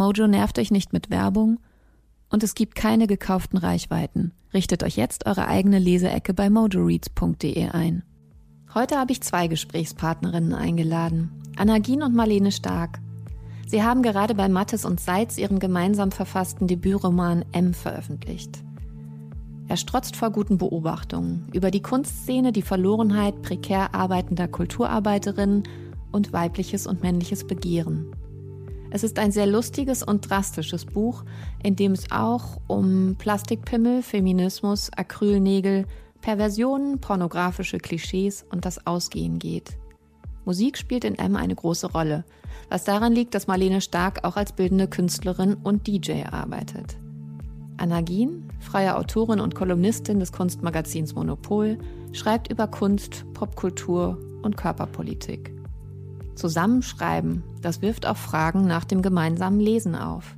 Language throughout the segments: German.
Mojo nervt euch nicht mit Werbung und es gibt keine gekauften Reichweiten. Richtet euch jetzt eure eigene Leseecke bei mojoreads.de ein. Heute habe ich zwei Gesprächspartnerinnen eingeladen, Anagin und Marlene Stark. Sie haben gerade bei Mattes und Seitz ihren gemeinsam verfassten Debütroman M veröffentlicht. Er strotzt vor guten Beobachtungen über die Kunstszene, die Verlorenheit prekär arbeitender Kulturarbeiterinnen und weibliches und männliches Begehren. Es ist ein sehr lustiges und drastisches Buch, in dem es auch um Plastikpimmel, Feminismus, Acrylnägel, Perversionen, pornografische Klischees und das Ausgehen geht. Musik spielt in M eine große Rolle, was daran liegt, dass Marlene Stark auch als bildende Künstlerin und DJ arbeitet. Anna Gien, freie Autorin und Kolumnistin des Kunstmagazins Monopol, schreibt über Kunst, Popkultur und Körperpolitik. Zusammenschreiben, das wirft auch Fragen nach dem gemeinsamen Lesen auf.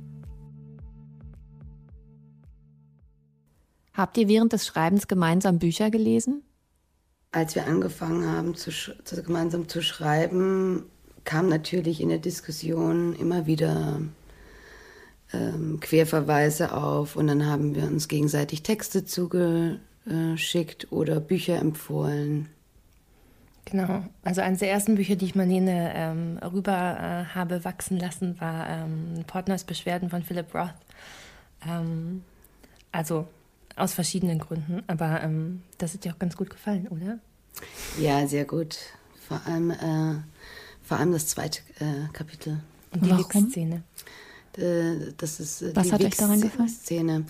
Habt ihr während des Schreibens gemeinsam Bücher gelesen? Als wir angefangen haben, zu, zu, gemeinsam zu schreiben, kam natürlich in der Diskussion immer wieder ähm, Querverweise auf und dann haben wir uns gegenseitig Texte zugeschickt oder Bücher empfohlen. Genau. Also eines der ersten Bücher, die ich Marlene ähm, rüber äh, habe wachsen lassen, war ähm, Partners Beschwerden von Philip Roth. Ähm, also aus verschiedenen Gründen, aber ähm, das hat dir auch ganz gut gefallen, oder? Ja, sehr gut. Vor allem, äh, vor allem das zweite äh, Kapitel. Und die Warum? Äh, das ist äh, Was hat euch daran gefallen? Szene.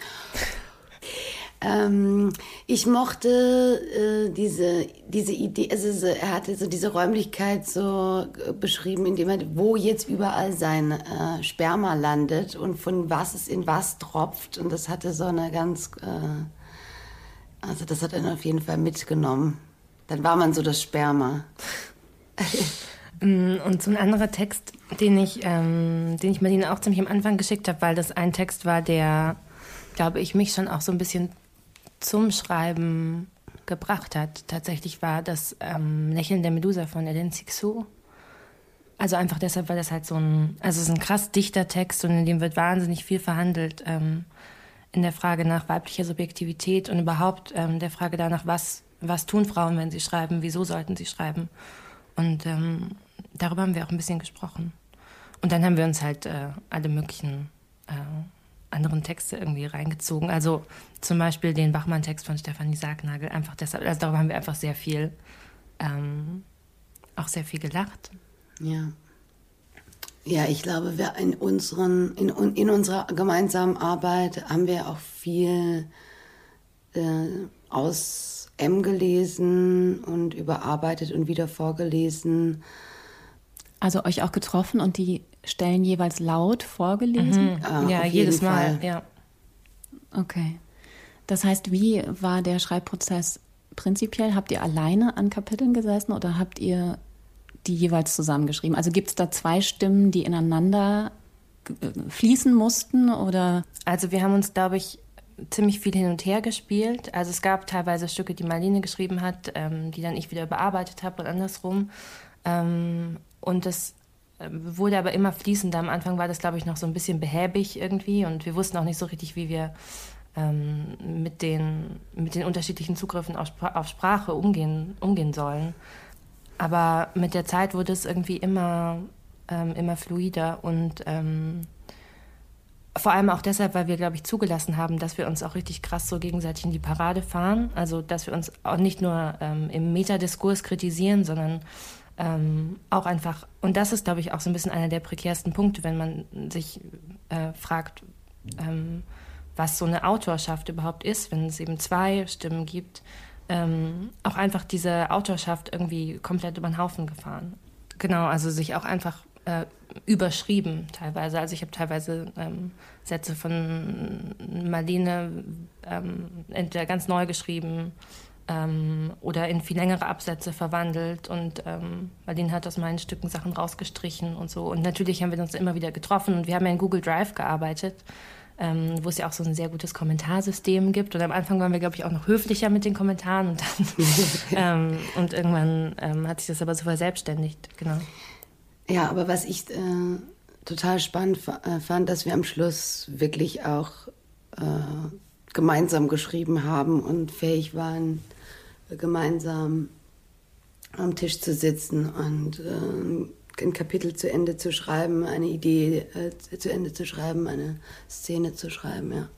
Ähm, ich mochte äh, diese, diese Idee, also er hatte so diese Räumlichkeit so äh, beschrieben, indem er, wo jetzt überall sein äh, Sperma landet und von was es in was tropft. Und das hatte so eine ganz, äh, also das hat er auf jeden Fall mitgenommen. Dann war man so das Sperma. Mm, und so ein anderer Text, den ich, ähm, den ich Marlene auch ziemlich am Anfang geschickt habe, weil das ein Text war, der, glaube ich, mich schon auch so ein bisschen zum Schreiben gebracht hat. Tatsächlich war das ähm, Lächeln der Medusa von Eden Sixou. Also einfach deshalb, weil das halt so ein, also es ist ein krass dichter Text und in dem wird wahnsinnig viel verhandelt ähm, in der Frage nach weiblicher Subjektivität und überhaupt ähm, der Frage danach, was, was tun Frauen, wenn sie schreiben, wieso sollten sie schreiben. Und ähm, darüber haben wir auch ein bisschen gesprochen. Und dann haben wir uns halt äh, alle möglichen äh, anderen Texte irgendwie reingezogen. Also zum Beispiel den Bachmann-Text von Stefanie Sargnagel. Einfach deshalb, also darüber haben wir einfach sehr viel, ähm, auch sehr viel gelacht. Ja. Ja, ich glaube, wir in, unseren, in, in unserer gemeinsamen Arbeit haben wir auch viel äh, aus M gelesen und überarbeitet und wieder vorgelesen. Also euch auch getroffen und die Stellen jeweils laut vorgelesen? Mhm. Ah, ja, jedes Mal, ja. Okay. Das heißt, wie war der Schreibprozess prinzipiell? Habt ihr alleine an Kapiteln gesessen oder habt ihr die jeweils zusammengeschrieben? Also gibt es da zwei Stimmen, die ineinander äh, fließen mussten oder? Also wir haben uns, glaube ich, ziemlich viel hin und her gespielt. Also es gab teilweise Stücke, die Marlene geschrieben hat, ähm, die dann ich wieder überarbeitet habe und andersrum. Ähm, und das wurde aber immer fließender. Am Anfang war das, glaube ich, noch so ein bisschen behäbig irgendwie und wir wussten auch nicht so richtig, wie wir ähm, mit, den, mit den unterschiedlichen Zugriffen auf, auf Sprache umgehen, umgehen sollen. Aber mit der Zeit wurde es irgendwie immer, ähm, immer fluider und ähm, vor allem auch deshalb, weil wir, glaube ich, zugelassen haben, dass wir uns auch richtig krass so gegenseitig in die Parade fahren. Also, dass wir uns auch nicht nur ähm, im Metadiskurs kritisieren, sondern ähm, auch einfach, und das ist, glaube ich, auch so ein bisschen einer der prekärsten Punkte, wenn man sich äh, fragt, ähm, was so eine Autorschaft überhaupt ist, wenn es eben zwei Stimmen gibt, ähm, auch einfach diese Autorschaft irgendwie komplett über den Haufen gefahren. Genau, also sich auch einfach äh, überschrieben teilweise. Also ich habe teilweise ähm, Sätze von Marlene ähm, entweder ganz neu geschrieben ähm, oder in viel längere Absätze verwandelt und ähm, Marlene hat aus meinen Stücken Sachen rausgestrichen und so. Und natürlich haben wir uns immer wieder getroffen und wir haben ja in Google Drive gearbeitet. Ähm, wo es ja auch so ein sehr gutes Kommentarsystem gibt. Und am Anfang waren wir, glaube ich, auch noch höflicher mit den Kommentaren und dann ähm, und irgendwann ähm, hat sich das aber so verselbstständigt, genau. Ja, aber was ich äh, total spannend äh, fand, dass wir am Schluss wirklich auch äh, gemeinsam geschrieben haben und fähig waren, gemeinsam am Tisch zu sitzen und äh, ein Kapitel zu Ende zu schreiben, eine Idee äh, zu Ende zu schreiben, eine Szene zu schreiben, ja.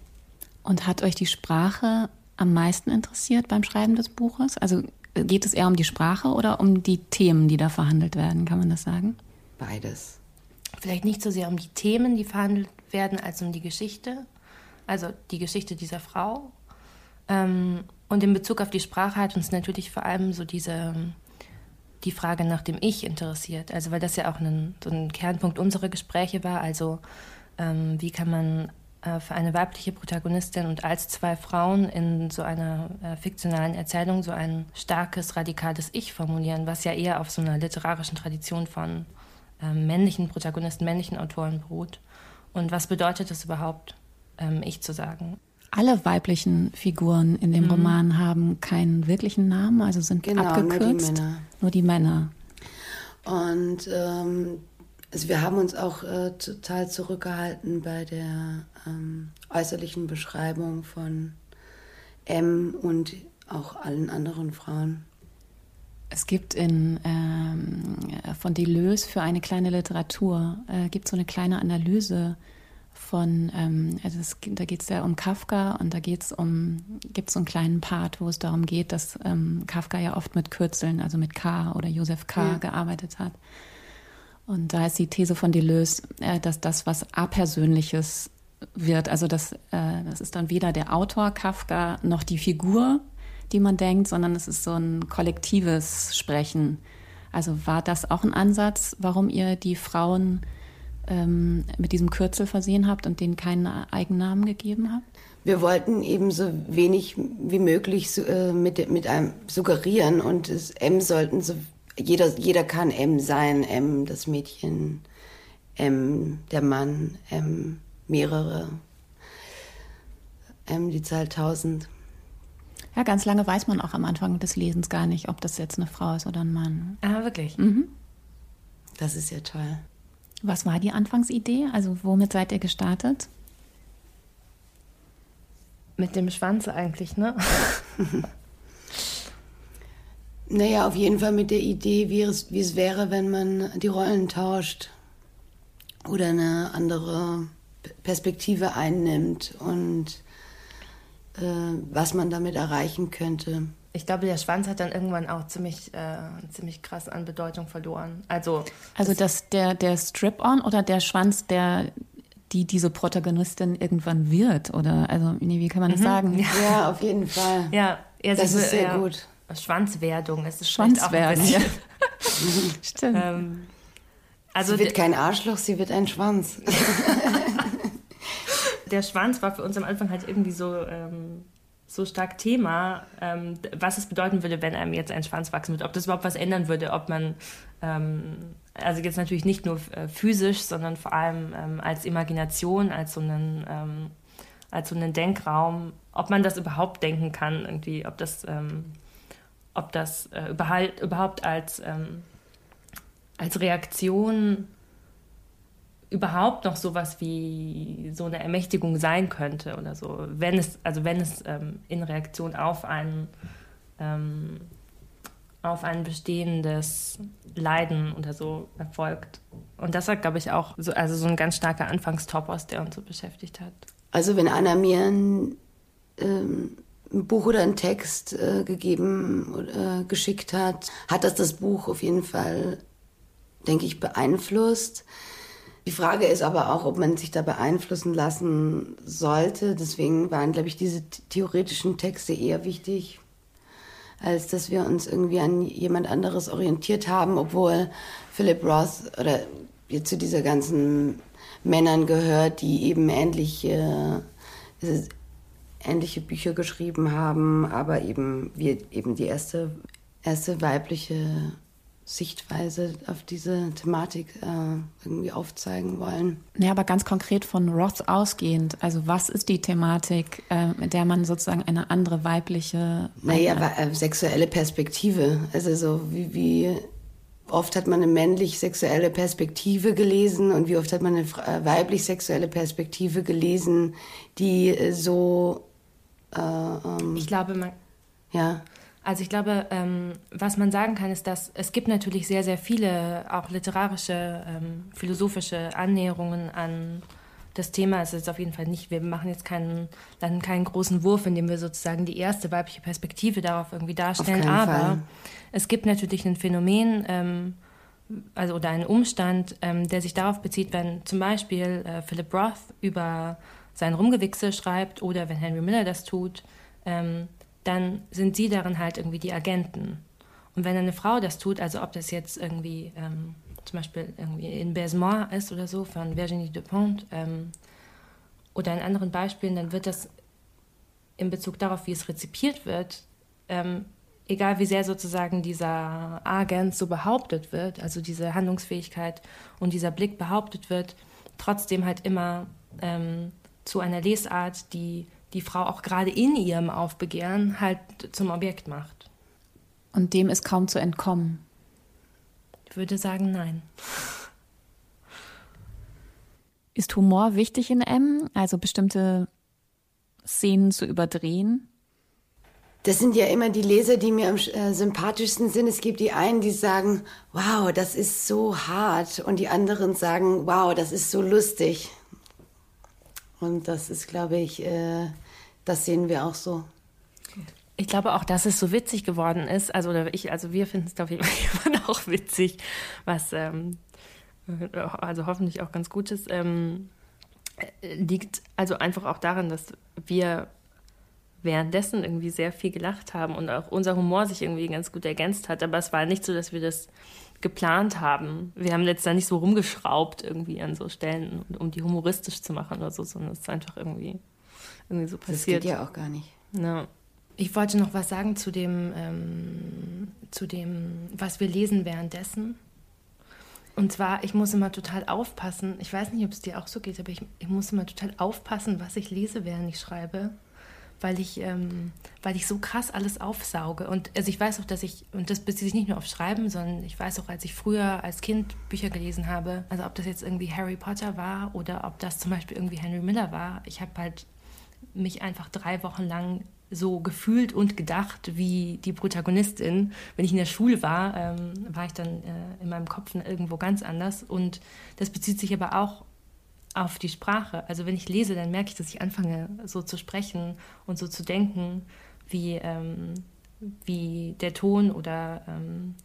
Und hat euch die Sprache am meisten interessiert beim Schreiben des Buches? Also geht es eher um die Sprache oder um die Themen, die da verhandelt werden? Kann man das sagen? Beides. Vielleicht nicht so sehr um die Themen, die verhandelt werden, als um die Geschichte. Also die Geschichte dieser Frau. Ähm, und in Bezug auf die Sprache hat uns natürlich vor allem so diese die Frage nach dem Ich interessiert. Also weil das ja auch ein, so ein Kernpunkt unserer Gespräche war. Also ähm, wie kann man äh, für eine weibliche Protagonistin und als zwei Frauen in so einer äh, fiktionalen Erzählung so ein starkes, radikales Ich formulieren, was ja eher auf so einer literarischen Tradition von ähm, männlichen Protagonisten, männlichen Autoren beruht. Und was bedeutet es überhaupt, ähm, ich zu sagen? Alle weiblichen Figuren in dem mhm. Roman haben keinen wirklichen Namen, also sind genau, abgekürzt. Nur die Männer. Nur die Männer. Und ähm, also wir haben uns auch äh, total zurückgehalten bei der ähm, äußerlichen Beschreibung von M und auch allen anderen Frauen. Es gibt in, ähm, von Deleuze für eine kleine Literatur, äh, gibt so eine kleine Analyse von, ähm, also es, da geht es ja um Kafka und da geht's um, gibt es so einen kleinen Part, wo es darum geht, dass ähm, Kafka ja oft mit Kürzeln, also mit K oder Josef K. Ja. gearbeitet hat. Und da ist die These von Deleuze, äh, dass das, was apersönliches wird, also das, äh, das ist dann weder der Autor Kafka noch die Figur, die man denkt, sondern es ist so ein kollektives Sprechen. Also war das auch ein Ansatz, warum ihr die Frauen ähm, mit diesem Kürzel versehen habt und denen keinen Eigennamen gegeben habt? Wir wollten eben so wenig wie möglich äh, mit, mit einem suggerieren und das M sollten so, jeder, jeder kann M sein, M das Mädchen, M der Mann, M mehrere, M die Zahl 1000. Ja, ganz lange weiß man auch am Anfang des Lesens gar nicht, ob das jetzt eine Frau ist oder ein Mann. Ah, wirklich? Mhm. Das ist ja toll. Was war die Anfangsidee? Also womit seid ihr gestartet? Mit dem Schwanz eigentlich, ne? naja, auf jeden Fall mit der Idee, wie es, wie es wäre, wenn man die Rollen tauscht oder eine andere Perspektive einnimmt und äh, was man damit erreichen könnte. Ich glaube, der Schwanz hat dann irgendwann auch ziemlich, äh, ziemlich krass an Bedeutung verloren. Also, also das, der, der Strip-on oder der Schwanz, der die diese Protagonistin irgendwann wird? Oder also nee, wie kann man das mhm. sagen? Ja. ja. auf jeden Fall. Ja, das ist sehr ja, gut. Schwanzwerdung ist es Schwanzwerdung. Ja. Stimmt. Ähm, also sie wird kein Arschloch, sie wird ein Schwanz. der Schwanz war für uns am Anfang halt irgendwie so, ähm, so stark Thema, ähm, was es bedeuten würde, wenn einem jetzt ein Schwanz wachsen würde, ob das überhaupt was ändern würde, ob man, ähm, also jetzt natürlich nicht nur äh, physisch, sondern vor allem ähm, als Imagination, als so einen, ähm, als so einen Denkraum, ob man das überhaupt denken kann, irgendwie, ob das, ähm, ob das äh, überhaupt, als, als Reaktion überhaupt noch sowas wie so eine Ermächtigung sein könnte oder so, wenn es, also wenn es ähm, in Reaktion auf ein, ähm, auf ein bestehendes Leiden oder so erfolgt. Und das war, glaube ich, auch so, also so ein ganz starker Anfangstopos, der uns so beschäftigt hat. Also wenn Anna mir ein, ähm, ein Buch oder einen Text äh, gegeben oder äh, geschickt hat, hat das das Buch auf jeden Fall, denke ich, beeinflusst. Die Frage ist aber auch, ob man sich da beeinflussen lassen sollte. Deswegen waren, glaube ich, diese theoretischen Texte eher wichtig, als dass wir uns irgendwie an jemand anderes orientiert haben, obwohl Philip Roth oder zu dieser ganzen Männern gehört, die eben ähnliche, äh, ähnliche Bücher geschrieben haben, aber eben wir eben die erste, erste weibliche Sichtweise auf diese Thematik äh, irgendwie aufzeigen wollen. Ja, aber ganz konkret von Roth ausgehend, also was ist die Thematik, äh, mit der man sozusagen eine andere weibliche... Naja, äh, sexuelle Perspektive, also so wie, wie oft hat man eine männlich-sexuelle Perspektive gelesen und wie oft hat man eine äh, weiblich-sexuelle Perspektive gelesen, die äh, so... Äh, ähm, ich glaube, man... Ja also ich glaube, ähm, was man sagen kann, ist, dass es gibt natürlich sehr, sehr viele auch literarische, ähm, philosophische Annäherungen an das Thema. Es ist auf jeden Fall nicht, wir machen jetzt keinen, dann keinen großen Wurf, indem wir sozusagen die erste weibliche Perspektive darauf irgendwie darstellen. Aber Fall. es gibt natürlich ein Phänomen, ähm, also oder einen Umstand, ähm, der sich darauf bezieht, wenn zum Beispiel äh, Philip Roth über sein Rumgewichse schreibt oder wenn Henry Miller das tut, ähm, dann sind sie darin halt irgendwie die Agenten. Und wenn eine Frau das tut, also ob das jetzt irgendwie ähm, zum Beispiel irgendwie in Besmois ist oder so von Virginie Dupont ähm, oder in anderen Beispielen, dann wird das in Bezug darauf, wie es rezipiert wird, ähm, egal wie sehr sozusagen dieser Agent so behauptet wird, also diese Handlungsfähigkeit und dieser Blick behauptet wird, trotzdem halt immer ähm, zu einer Lesart, die die Frau auch gerade in ihrem Aufbegehren halt zum Objekt macht. Und dem ist kaum zu entkommen. Ich würde sagen, nein. Ist Humor wichtig in M? Also bestimmte Szenen zu überdrehen? Das sind ja immer die Leser, die mir am äh, sympathischsten sind. Es gibt die einen, die sagen, wow, das ist so hart. Und die anderen sagen, wow, das ist so lustig. Und das ist, glaube ich, äh, das sehen wir auch so. Ich glaube auch, dass es so witzig geworden ist. Also, oder ich, also wir finden es, glaube ich, immer auch witzig, was ähm, äh, also hoffentlich auch ganz gut ist. Ähm, liegt also einfach auch daran, dass wir währenddessen irgendwie sehr viel gelacht haben und auch unser Humor sich irgendwie ganz gut ergänzt hat. Aber es war nicht so, dass wir das geplant haben. Wir haben jetzt da nicht so rumgeschraubt irgendwie an so Stellen, um die humoristisch zu machen oder so, sondern es ist einfach irgendwie irgendwie so passiert. Das geht ja auch gar nicht. Ja. Ich wollte noch was sagen zu dem, ähm, zu dem, was wir lesen währenddessen. Und zwar, ich muss immer total aufpassen. Ich weiß nicht, ob es dir auch so geht, aber ich, ich muss immer total aufpassen, was ich lese, während ich schreibe, weil ich, ähm, weil ich so krass alles aufsauge. Und also ich weiß auch, dass ich, und das bezieht sich nicht nur auf Schreiben, sondern ich weiß auch, als ich früher als Kind Bücher gelesen habe, also ob das jetzt irgendwie Harry Potter war oder ob das zum Beispiel irgendwie Henry Miller war, ich habe halt mich einfach drei Wochen lang so gefühlt und gedacht wie die Protagonistin. Wenn ich in der Schule war, ähm, war ich dann äh, in meinem Kopf irgendwo ganz anders. Und das bezieht sich aber auch auf die Sprache. Also wenn ich lese, dann merke ich, dass ich anfange so zu sprechen und so zu denken, wie, ähm, wie der Ton oder ähm,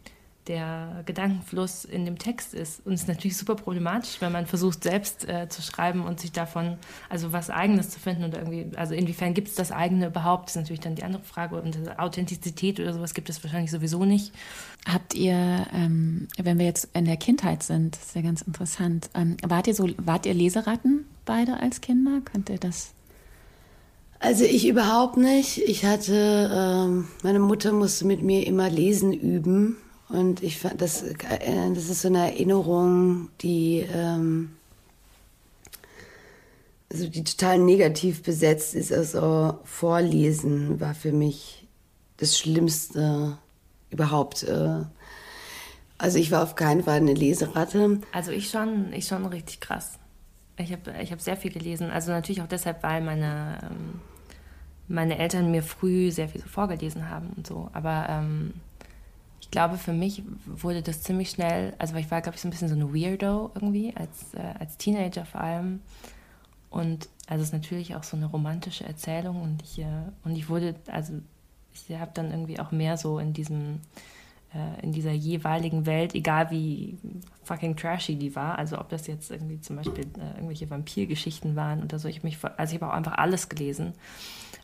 der Gedankenfluss in dem Text ist. Und es ist natürlich super problematisch, wenn man versucht, selbst äh, zu schreiben und sich davon, also was Eigenes zu finden oder irgendwie, also inwiefern gibt es das eigene überhaupt, das ist natürlich dann die andere Frage. Und Authentizität oder sowas gibt es wahrscheinlich sowieso nicht. Habt ihr, ähm, wenn wir jetzt in der Kindheit sind, das ist ja ganz interessant, ähm, wart ihr so, wart ihr Leseratten beide als Kinder? Könnt ihr das also ich überhaupt nicht. Ich hatte, ähm, meine Mutter musste mit mir immer lesen üben. Und ich fand, das, äh, das ist so eine Erinnerung, die, ähm, also die total negativ besetzt ist. Also Vorlesen war für mich das Schlimmste überhaupt. Äh. Also ich war auf keinen Fall eine Leseratte. Also ich schon, ich schon richtig krass. Ich habe ich hab sehr viel gelesen. Also natürlich auch deshalb, weil meine, ähm, meine Eltern mir früh sehr viel so vorgelesen haben und so. Aber ähm, ich glaube, für mich wurde das ziemlich schnell, also ich war, glaube ich, so ein bisschen so ein Weirdo irgendwie, als, äh, als Teenager vor allem. Und also es ist natürlich auch so eine romantische Erzählung und ich, äh, und ich wurde, also ich habe dann irgendwie auch mehr so in diesem, äh, in dieser jeweiligen Welt, egal wie fucking trashy die war, also ob das jetzt irgendwie zum Beispiel äh, irgendwelche Vampirgeschichten waren oder so, ich mich, also ich habe auch einfach alles gelesen.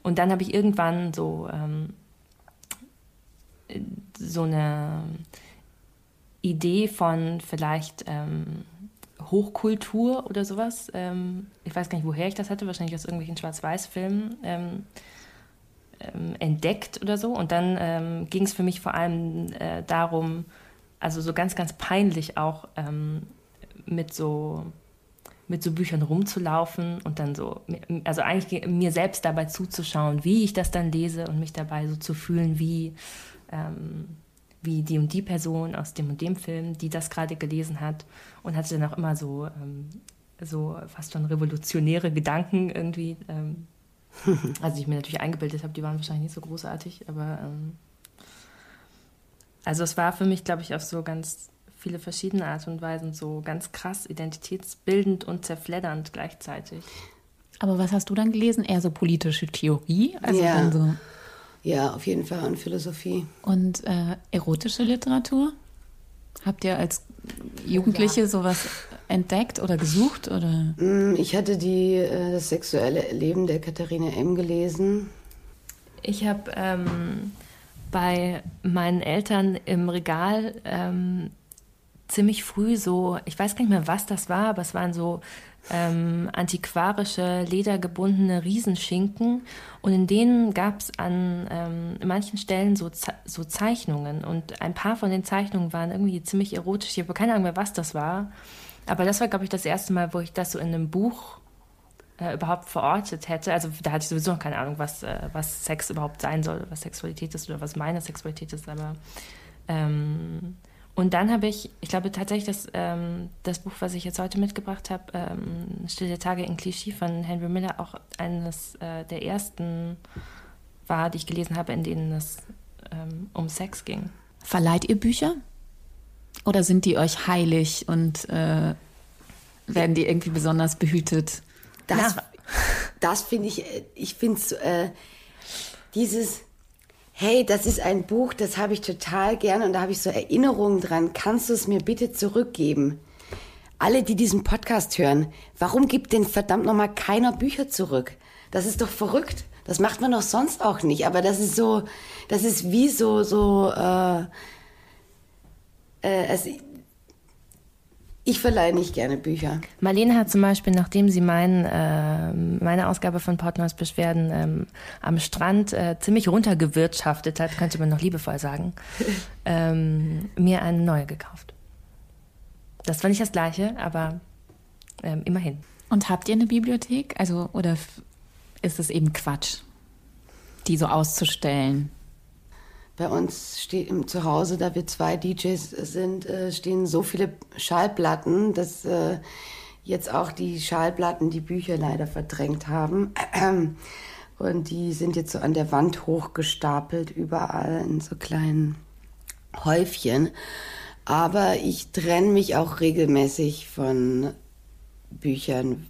Und dann habe ich irgendwann so ähm, so eine Idee von vielleicht ähm, Hochkultur oder sowas. Ähm, ich weiß gar nicht, woher ich das hatte, wahrscheinlich aus irgendwelchen Schwarz-Weiß-Filmen ähm, ähm entdeckt oder so. Und dann ähm, ging es für mich vor allem äh, darum, also so ganz, ganz peinlich auch ähm, mit so mit so Büchern rumzulaufen und dann so, also eigentlich mir selbst dabei zuzuschauen, wie ich das dann lese und mich dabei so zu fühlen, wie ähm, wie die und die Person aus dem und dem Film, die das gerade gelesen hat und hatte dann auch immer so, ähm, so fast schon revolutionäre Gedanken irgendwie. Ähm, also ich mir natürlich eingebildet habe, die waren wahrscheinlich nicht so großartig, aber ähm, also es war für mich, glaube ich, auf so ganz viele verschiedene Art und Weisen so ganz krass identitätsbildend und zerfleddernd gleichzeitig. Aber was hast du dann gelesen? Eher so politische Theorie? Also ja. so ja, auf jeden Fall und Philosophie. Und äh, erotische Literatur? Habt ihr als Jugendliche ja. sowas entdeckt oder gesucht? Oder? Mm, ich hatte die, äh, das sexuelle Leben der Katharina M. gelesen. Ich habe ähm, bei meinen Eltern im Regal ähm, ziemlich früh so, ich weiß gar nicht mehr, was das war, aber es waren so ähm, antiquarische, ledergebundene Riesenschinken. Und in denen gab es an ähm, manchen Stellen so, so Zeichnungen. Und ein paar von den Zeichnungen waren irgendwie ziemlich erotisch. Ich habe keine Ahnung mehr, was das war. Aber das war, glaube ich, das erste Mal, wo ich das so in einem Buch äh, überhaupt verortet hätte. Also da hatte ich sowieso noch keine Ahnung, was, äh, was Sex überhaupt sein soll, was Sexualität ist oder was meine Sexualität ist. Aber ähm, und dann habe ich, ich glaube tatsächlich, dass ähm, das Buch, was ich jetzt heute mitgebracht habe, ähm, Stille Tage in Klischee von Henry Miller, auch eines äh, der ersten war, die ich gelesen habe, in denen es ähm, um Sex ging. Verleiht ihr Bücher? Oder sind die euch heilig und äh, werden die irgendwie besonders behütet? Das, das finde ich, äh, ich finde es, äh, dieses hey, das ist ein Buch, das habe ich total gerne und da habe ich so Erinnerungen dran. Kannst du es mir bitte zurückgeben? Alle, die diesen Podcast hören, warum gibt denn verdammt nochmal keiner Bücher zurück? Das ist doch verrückt. Das macht man doch sonst auch nicht. Aber das ist so, das ist wie so, so, äh, äh, es, ich verleihe nicht gerne Bücher. Marlene hat zum Beispiel, nachdem sie mein, äh, meine Ausgabe von Portnoys Beschwerden ähm, am Strand äh, ziemlich runtergewirtschaftet hat, könnte man noch liebevoll sagen, ähm, mir eine neue gekauft. Das war nicht das Gleiche, aber ähm, immerhin. Und habt ihr eine Bibliothek? Also, oder ist es eben Quatsch, die so auszustellen? Bei uns steht im Zuhause, da wir zwei DJs sind, äh, stehen so viele Schallplatten, dass äh, jetzt auch die Schallplatten die Bücher leider verdrängt haben. Und die sind jetzt so an der Wand hochgestapelt, überall in so kleinen Häufchen. Aber ich trenne mich auch regelmäßig von Büchern,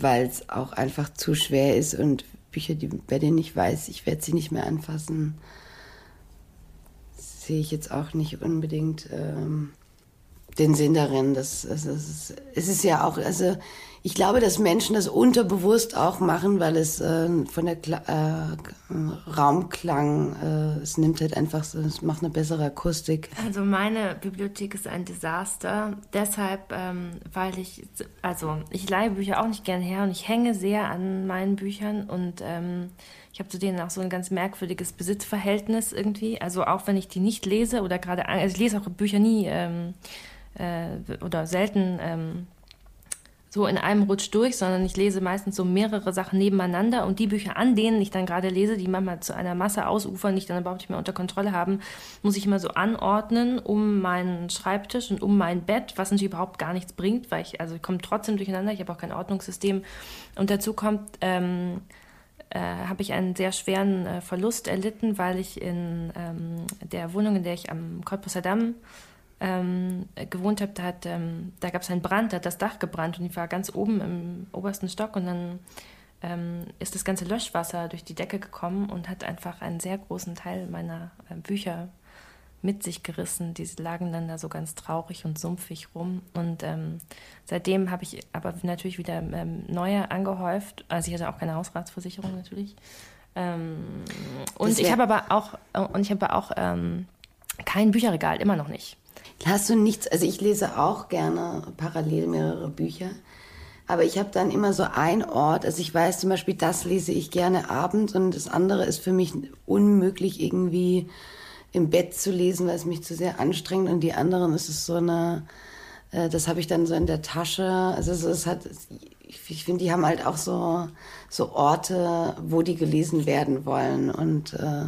weil es auch einfach zu schwer ist und Bücher, die, bei denen ich weiß, ich werde sie nicht mehr anfassen sehe ich jetzt auch nicht unbedingt ähm, den Sinn darin. Das, das, das, es ist ja auch, also ich glaube, dass Menschen das unterbewusst auch machen, weil es äh, von der Kla äh, Raumklang, äh, es nimmt halt einfach, es macht eine bessere Akustik. Also meine Bibliothek ist ein Desaster. Deshalb, ähm, weil ich, also ich leihe Bücher auch nicht gern her und ich hänge sehr an meinen Büchern und ähm, ich habe zu denen auch so ein ganz merkwürdiges Besitzverhältnis irgendwie. Also auch wenn ich die nicht lese oder gerade, also ich lese auch Bücher nie ähm, äh, oder selten ähm, so in einem Rutsch durch, sondern ich lese meistens so mehrere Sachen nebeneinander und die Bücher, an denen ich dann gerade lese, die manchmal zu einer Masse ausufern, die ich dann überhaupt nicht mehr unter Kontrolle haben, muss ich immer so anordnen um meinen Schreibtisch und um mein Bett, was natürlich überhaupt gar nichts bringt, weil ich, also ich komme trotzdem durcheinander, ich habe auch kein Ordnungssystem. Und dazu kommt, ähm, äh, habe ich einen sehr schweren äh, Verlust erlitten, weil ich in ähm, der Wohnung, in der ich am Cottbusser Damm ähm, gewohnt habe, da, ähm, da gab es einen Brand, da hat das Dach gebrannt und ich war ganz oben im obersten Stock und dann ähm, ist das ganze Löschwasser durch die Decke gekommen und hat einfach einen sehr großen Teil meiner äh, Bücher mit sich gerissen. Die lagen dann da so ganz traurig und sumpfig rum. Und ähm, seitdem habe ich aber natürlich wieder ähm, neue angehäuft. Also ich hatte auch keine Hausratsversicherung natürlich. Ähm, und ich habe aber auch und ich habe auch ähm, kein Bücherregal, immer noch nicht. Hast du nichts, also ich lese auch gerne parallel mehrere Bücher, aber ich habe dann immer so ein Ort, also ich weiß zum Beispiel, das lese ich gerne abends und das andere ist für mich unmöglich irgendwie im Bett zu lesen, weil es mich zu sehr anstrengt und die anderen ist es so eine, äh, das habe ich dann so in der Tasche, also es, es hat, ich finde, die haben halt auch so, so Orte, wo die gelesen werden wollen und äh,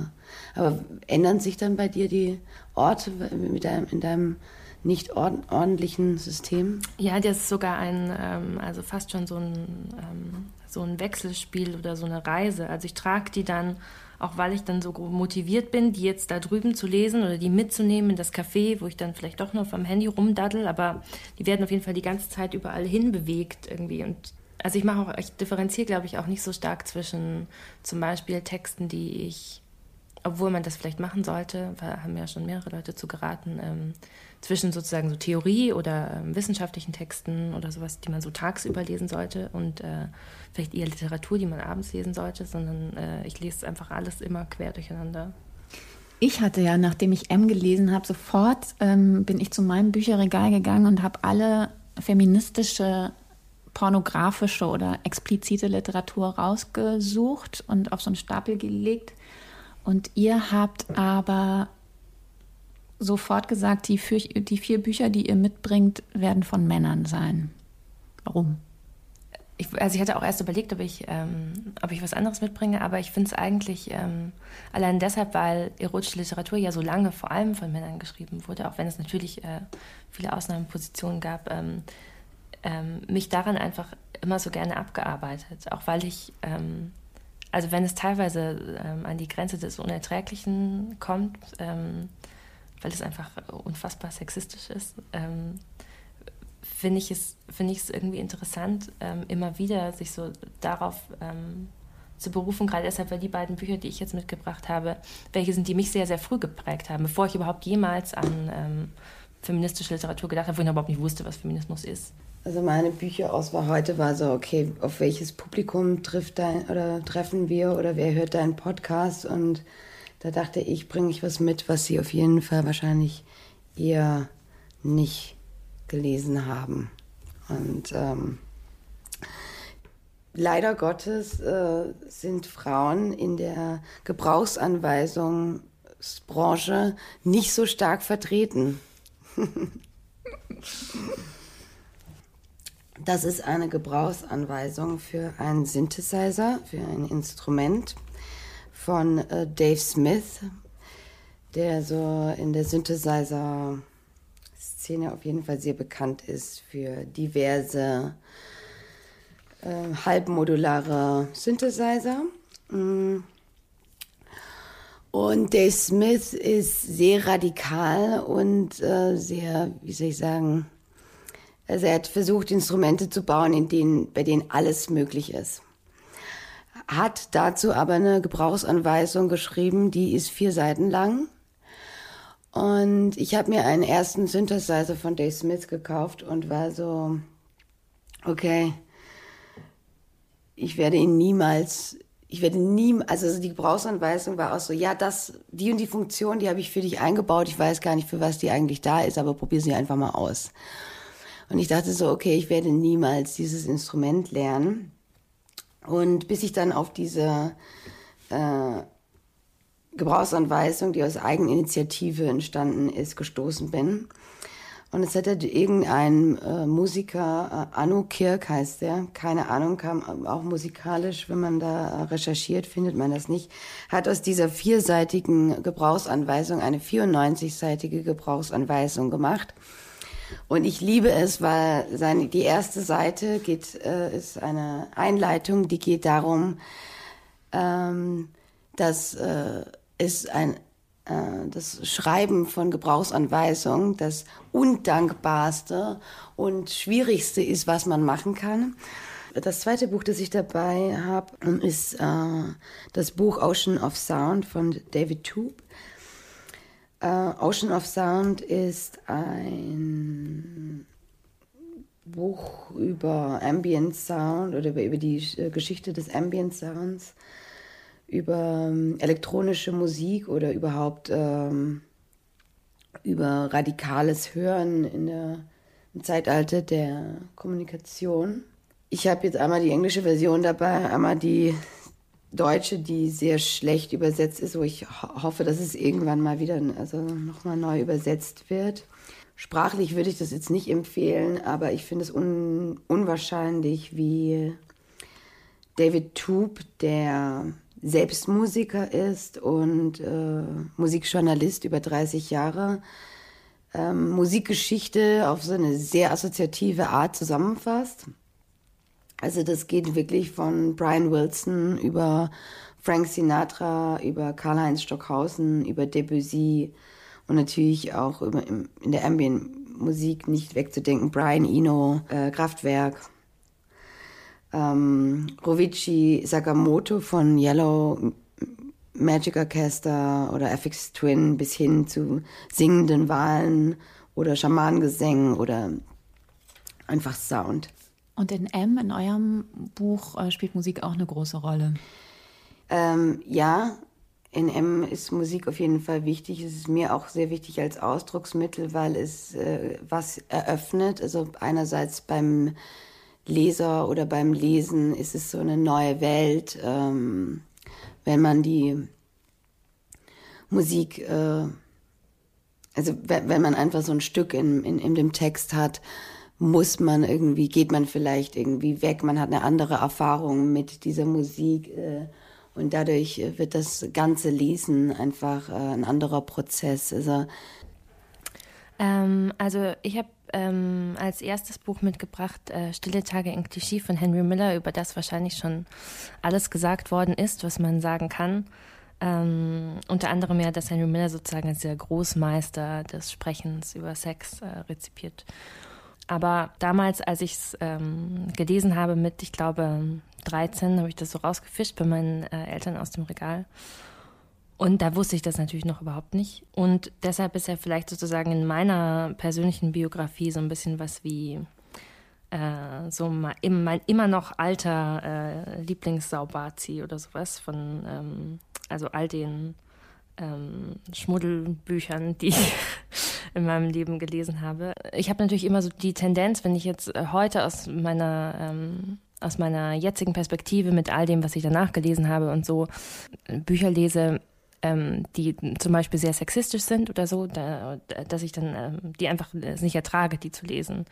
aber ändern sich dann bei dir die Orte mit deinem, in deinem nicht ordentlichen System? Ja, das ist sogar ein, ähm, also fast schon so ein, ähm, so ein Wechselspiel oder so eine Reise. Also ich trage die dann, auch weil ich dann so motiviert bin, die jetzt da drüben zu lesen oder die mitzunehmen in das Café, wo ich dann vielleicht doch noch am Handy rumdaddel, aber die werden auf jeden Fall die ganze Zeit überall hin bewegt irgendwie und also ich mache auch, ich differenziere, glaube ich, auch nicht so stark zwischen zum Beispiel Texten, die ich obwohl man das vielleicht machen sollte, weil haben ja schon mehrere Leute zu geraten, ähm, zwischen sozusagen so Theorie oder ähm, wissenschaftlichen Texten oder sowas, die man so tagsüber lesen sollte und äh, vielleicht eher Literatur, die man abends lesen sollte, sondern äh, ich lese einfach alles immer quer durcheinander. Ich hatte ja, nachdem ich M gelesen habe, sofort ähm, bin ich zu meinem Bücherregal gegangen und habe alle feministische, pornografische oder explizite Literatur rausgesucht und auf so einen Stapel gelegt und ihr habt aber sofort gesagt, die vier, die vier Bücher, die ihr mitbringt, werden von Männern sein. Warum? Ich, also ich hatte auch erst überlegt, ob ich, ähm, ob ich was anderes mitbringe, aber ich finde es eigentlich ähm, allein deshalb, weil erotische Literatur ja so lange vor allem von Männern geschrieben wurde, auch wenn es natürlich äh, viele Ausnahmepositionen gab, ähm, ähm mich daran einfach immer so gerne abgearbeitet, auch weil ich ähm, also wenn es teilweise ähm, an die Grenze des Unerträglichen kommt, ähm, weil es einfach unfassbar sexistisch ist, ähm, finde ich es finde ich es irgendwie interessant, ähm, immer wieder sich so darauf ähm, zu berufen, gerade deshalb, weil die beiden Bücher, die ich jetzt mitgebracht habe, welche sind, die mich sehr, sehr früh geprägt haben, bevor ich überhaupt jemals an ähm, feministische Literatur gedacht habe, wo ich überhaupt nicht wusste, was Feminismus ist. Also meine Bücherauswahl heute war so, okay, auf welches Publikum trifft dein, oder treffen wir oder wer hört deinen Podcast? Und da dachte ich, bringe ich was mit, was sie auf jeden Fall wahrscheinlich eher nicht gelesen haben. Und ähm, leider Gottes äh, sind Frauen in der Gebrauchsanweisungsbranche nicht so stark vertreten. Das ist eine Gebrauchsanweisung für einen Synthesizer, für ein Instrument von äh, Dave Smith, der so in der Synthesizer-Szene auf jeden Fall sehr bekannt ist für diverse äh, halbmodulare Synthesizer. Mm. Und Dave Smith ist sehr radikal und äh, sehr, wie soll ich sagen, also er hat versucht, Instrumente zu bauen, in denen, bei denen alles möglich ist. Hat dazu aber eine Gebrauchsanweisung geschrieben, die ist vier Seiten lang. Und ich habe mir einen ersten Synthesizer von Dave Smith gekauft und war so, okay, ich werde ihn niemals, ich werde nie, also die Gebrauchsanweisung war auch so, ja, das, die und die Funktion, die habe ich für dich eingebaut. Ich weiß gar nicht, für was die eigentlich da ist, aber probier sie einfach mal aus. Und ich dachte so, okay, ich werde niemals dieses Instrument lernen. Und bis ich dann auf diese äh, Gebrauchsanweisung, die aus Eigeninitiative entstanden ist, gestoßen bin. Und es hatte irgendein äh, Musiker, äh, Anu Kirk heißt der, keine Ahnung, kam auch musikalisch, wenn man da recherchiert, findet man das nicht, hat aus dieser vierseitigen Gebrauchsanweisung eine 94-seitige Gebrauchsanweisung gemacht. Und ich liebe es, weil seine, die erste Seite geht, äh, ist eine Einleitung, die geht darum, ähm, dass äh, es ein äh, das Schreiben von Gebrauchsanweisungen das undankbarste und schwierigste ist, was man machen kann. Das zweite Buch, das ich dabei habe, ist äh, das Buch Ocean of Sound von David Toop. Uh, Ocean of Sound ist ein Buch über Ambient Sound oder über, die äh, Geschichte des Ambient Sounds, über ähm, elektronische Musik oder überhaupt ähm, über radikales Hören in der, im Zeitalter der Kommunikation. Ich habe jetzt einmal die englische Version dabei, einmal die Deutsche, die sehr schlecht übersetzt ist, wo ich ho hoffe, dass es irgendwann mal wieder also nochmal neu übersetzt wird. Sprachlich würde ich das jetzt nicht empfehlen, aber ich finde es un unwahrscheinlich, wie David Toop, der selbst Musiker ist und äh, Musikjournalist über 30 Jahre, ähm, Musikgeschichte auf so eine sehr assoziative Art zusammenfasst. Also das geht wirklich von Brian Wilson über Frank Sinatra, über Karl-Heinz Stockhausen, über Debussy und natürlich auch über, in der Ambient-Musik nicht wegzudenken, Brian Eno, äh, Kraftwerk, ähm, Rovici Sakamoto von Yellow Magic Orchester oder FX Twin bis hin zu singenden Wahlen oder Schamanengesängen oder einfach Sound. Und in M, in eurem Buch, äh, spielt Musik auch eine große Rolle. Ähm, ja, in M ist Musik auf jeden Fall wichtig. Es ist mir auch sehr wichtig als Ausdrucksmittel, weil es äh, was eröffnet. Also einerseits beim Leser oder beim Lesen ist es so eine neue Welt. Ähm, wenn man die Musik, äh, also wenn man einfach so ein Stück in, in, in dem Text hat, muss man irgendwie, geht man vielleicht irgendwie weg, man hat eine andere Erfahrung mit dieser Musik äh, und dadurch wird das ganze Lesen einfach äh, ein anderer Prozess. Also, ähm, also ich habe ähm, als erstes Buch mitgebracht äh, Stille Tage in Klischee von Henry Miller, über das wahrscheinlich schon alles gesagt worden ist, was man sagen kann. Ähm, unter anderem ja, dass Henry Miller sozusagen als der Großmeister des Sprechens über Sex äh, rezipiert. Aber damals, als ich es ähm, gelesen habe mit, ich glaube, 13, habe ich das so rausgefischt bei meinen äh, Eltern aus dem Regal. Und da wusste ich das natürlich noch überhaupt nicht. Und deshalb ist er vielleicht sozusagen in meiner persönlichen Biografie so ein bisschen was wie äh, so mein, mein immer noch alter äh, Lieblingssaubazi oder sowas von ähm, also all den ähm, Schmuddelbüchern, die ich in meinem Leben gelesen habe. Ich habe natürlich immer so die Tendenz, wenn ich jetzt äh, heute aus meiner ähm, aus meiner jetzigen Perspektive mit all dem, was ich danach gelesen habe und so äh, Bücher lese, ähm, die zum Beispiel sehr sexistisch sind oder so, da, dass ich dann ähm, die einfach nicht ertrage, die zu lesen.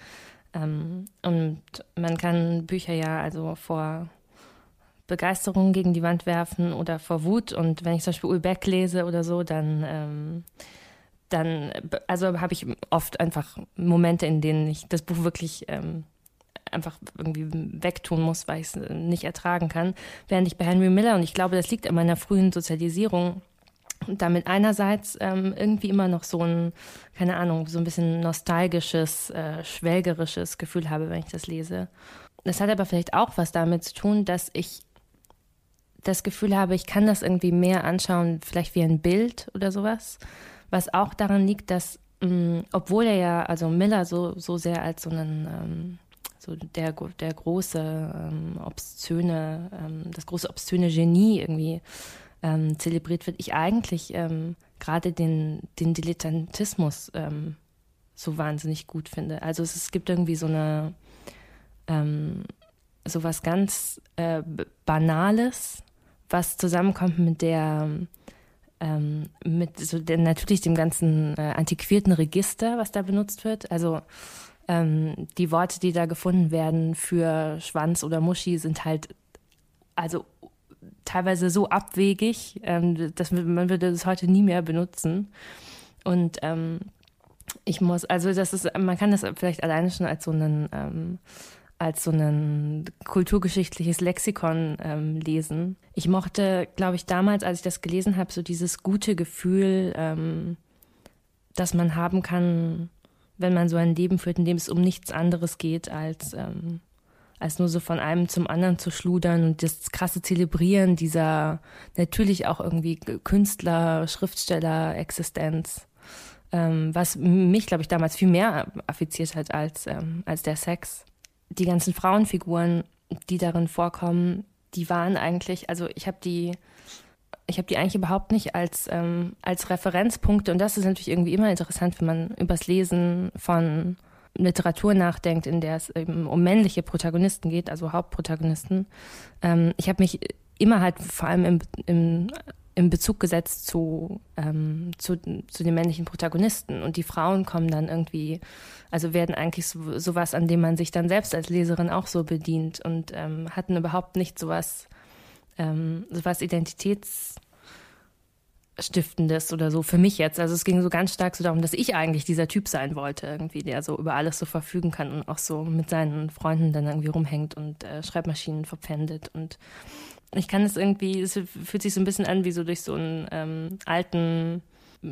Ähm, und man kann Bücher ja also vor Begeisterung gegen die Wand werfen oder vor Wut. Und wenn ich zum Beispiel Ulbeck lese oder so, dann, ähm, dann also habe ich oft einfach Momente, in denen ich das Buch wirklich ähm, einfach irgendwie wegtun muss, weil ich es nicht ertragen kann. Während ich bei Henry Miller, und ich glaube, das liegt an meiner frühen Sozialisierung, damit einerseits ähm, irgendwie immer noch so ein, keine Ahnung, so ein bisschen nostalgisches, äh, schwelgerisches Gefühl habe, wenn ich das lese. Das hat aber vielleicht auch was damit zu tun, dass ich das Gefühl habe, ich kann das irgendwie mehr anschauen, vielleicht wie ein Bild oder sowas. Was auch daran liegt, dass, mh, mm, obwohl er ja, also Miller so, so sehr als so einen, ähm, so der, der große, ähm, obszöne, ähm, das große obszöne Genie irgendwie ähm, zelebriert wird, ich eigentlich ähm, gerade den, den Dilettantismus ähm, so wahnsinnig gut finde. Also es, es gibt irgendwie so eine, so was ganz äh, Banales, was zusammenkommt mit der ähm, mit so der, natürlich dem ganzen äh, antiquierten Register, was da benutzt wird. Also ähm, die Worte, die da gefunden werden für Schwanz oder Muschi, sind halt also teilweise so abwegig, ähm, dass man würde das heute nie mehr benutzen. Und ähm, ich muss, also das ist, man kann das vielleicht alleine schon als so einen ähm, als so ein kulturgeschichtliches Lexikon ähm, lesen. Ich mochte, glaube ich, damals, als ich das gelesen habe, so dieses gute Gefühl, ähm, das man haben kann, wenn man so ein Leben führt, in dem es um nichts anderes geht, als, ähm, als nur so von einem zum anderen zu schludern und das krasse Zelebrieren dieser natürlich auch irgendwie Künstler, Schriftsteller, Existenz. Ähm, was mich, glaube ich, damals viel mehr affiziert hat als, ähm, als der Sex. Die ganzen Frauenfiguren, die darin vorkommen, die waren eigentlich, also ich habe die ich habe die eigentlich überhaupt nicht als, ähm, als Referenzpunkte. Und das ist natürlich irgendwie immer interessant, wenn man übers Lesen von Literatur nachdenkt, in der es eben um männliche Protagonisten geht, also Hauptprotagonisten. Ähm, ich habe mich immer halt vor allem im, im, im Bezug gesetzt zu, ähm, zu, zu den männlichen Protagonisten. Und die Frauen kommen dann irgendwie, also werden eigentlich so, sowas, an dem man sich dann selbst als Leserin auch so bedient und ähm, hatten überhaupt nicht sowas ähm, was Identitätsstiftendes oder so für mich jetzt. Also es ging so ganz stark so darum, dass ich eigentlich dieser Typ sein wollte, irgendwie, der so über alles so verfügen kann und auch so mit seinen Freunden dann irgendwie rumhängt und äh, Schreibmaschinen verpfändet. Und ich kann es irgendwie, es fühlt sich so ein bisschen an wie so durch so einen ähm, alten,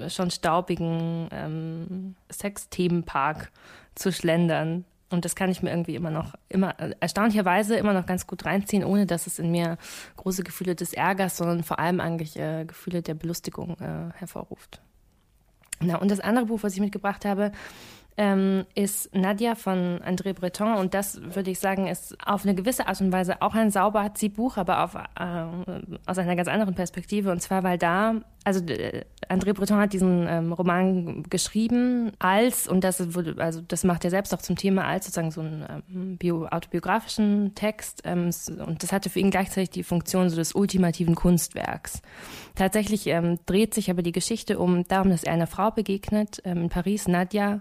schon staubigen ähm, Sexthemenpark zu schlendern. Und das kann ich mir irgendwie immer noch, immer erstaunlicherweise immer noch ganz gut reinziehen, ohne dass es in mir große Gefühle des Ärgers, sondern vor allem eigentlich äh, Gefühle der Belustigung äh, hervorruft. Na, und das andere Buch, was ich mitgebracht habe, ähm, ist Nadia von André Breton und das würde ich sagen ist auf eine gewisse Art und Weise auch ein Sauberzi-Buch, aber auf, äh, aus einer ganz anderen Perspektive und zwar weil da, also äh, André Breton hat diesen ähm, Roman geschrieben als und das wurde, also das macht er selbst auch zum Thema als sozusagen so einen ähm, bio, autobiografischen Text ähm, und das hatte für ihn gleichzeitig die Funktion so des ultimativen Kunstwerks. Tatsächlich ähm, dreht sich aber die Geschichte um darum, dass er einer Frau begegnet ähm, in Paris, Nadia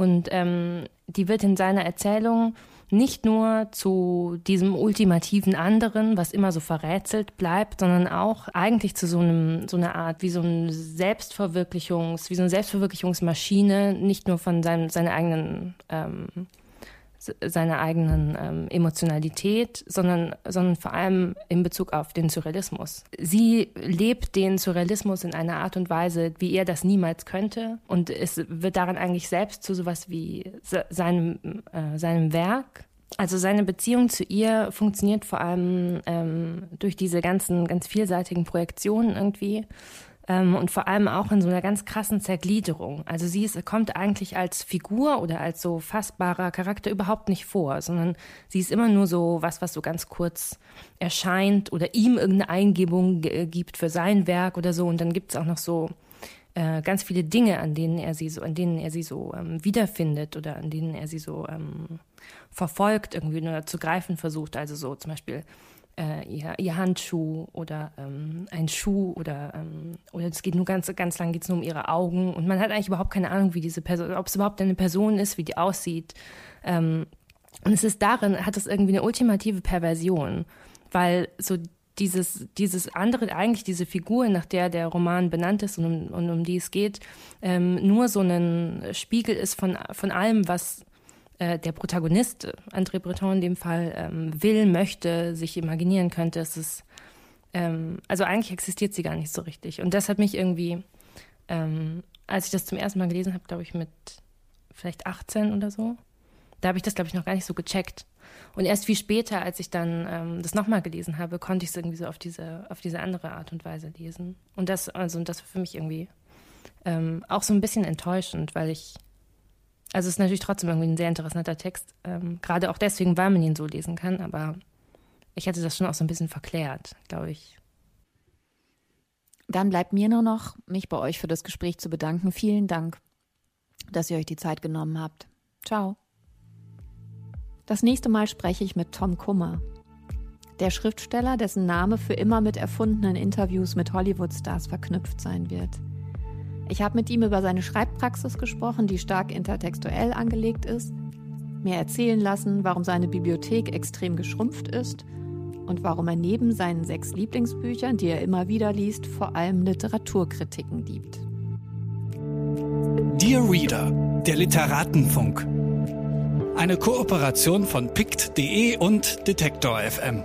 und ähm, die wird in seiner Erzählung nicht nur zu diesem ultimativen anderen, was immer so verrätselt bleibt, sondern auch eigentlich zu so einem so einer Art wie so ein Selbstverwirklichungs, wie so eine Selbstverwirklichungsmaschine, nicht nur von seinem seiner eigenen ähm, seiner eigenen ähm, Emotionalität, sondern, sondern vor allem in Bezug auf den Surrealismus. Sie lebt den Surrealismus in einer Art und Weise, wie er das niemals könnte. Und es wird daran eigentlich selbst zu sowas wie seinem, äh, seinem Werk. Also seine Beziehung zu ihr funktioniert vor allem ähm, durch diese ganzen, ganz vielseitigen Projektionen irgendwie ähm, und vor allem auch in so einer ganz krassen Zergliederung. Also sie ist, kommt eigentlich als Figur oder als so fassbarer Charakter überhaupt nicht vor, sondern sie ist immer nur so was, was so ganz kurz erscheint oder ihm irgendeine Eingebung gibt für sein Werk oder so. Und dann gibt es auch noch so äh, ganz viele Dinge, an denen er sie so, an denen er sie so ähm, wiederfindet oder an denen er sie so ähm, verfolgt irgendwie oder zu greifen versucht. Also so zum Beispiel äh, ihr, ihr, Handschuh oder ähm, ein Schuh oder ähm, oder es geht nur ganz ganz lang geht es nur um ihre Augen und man hat eigentlich überhaupt keine Ahnung, wie diese Person, ob es überhaupt eine Person ist, wie die aussieht. Ähm, und es ist darin hat es irgendwie eine ultimative Perversion, weil so dieses, dieses andere, eigentlich diese Figur, nach der der Roman benannt ist und um, und um die es geht, ähm, nur so ein Spiegel ist von, von allem, was äh, der Protagonist, André Breton in dem Fall, ähm, will, möchte, sich imaginieren könnte. Es ist, ähm, also eigentlich existiert sie gar nicht so richtig. Und das hat mich irgendwie, ähm, als ich das zum ersten Mal gelesen habe, glaube ich mit vielleicht 18 oder so, da habe ich das, glaube ich, noch gar nicht so gecheckt. Und erst viel später, als ich dann ähm, das nochmal gelesen habe, konnte ich es irgendwie so auf diese, auf diese andere Art und Weise lesen. Und das, also, und das war für mich irgendwie ähm, auch so ein bisschen enttäuschend, weil ich also es ist natürlich trotzdem irgendwie ein sehr interessanter Text, ähm, gerade auch deswegen, weil man ihn so lesen kann, aber ich hätte das schon auch so ein bisschen verklärt, glaube ich. Dann bleibt mir nur noch, mich bei euch für das Gespräch zu bedanken. Vielen Dank, dass ihr euch die Zeit genommen habt. Ciao. Das nächste Mal spreche ich mit Tom Kummer, der Schriftsteller, dessen Name für immer mit erfundenen Interviews mit Hollywood-Stars verknüpft sein wird. Ich habe mit ihm über seine Schreibpraxis gesprochen, die stark intertextuell angelegt ist, mir erzählen lassen, warum seine Bibliothek extrem geschrumpft ist und warum er neben seinen sechs Lieblingsbüchern, die er immer wieder liest, vor allem Literaturkritiken liebt. Dear Reader, der Literatenfunk. Eine Kooperation von pict.de und Detektor FM.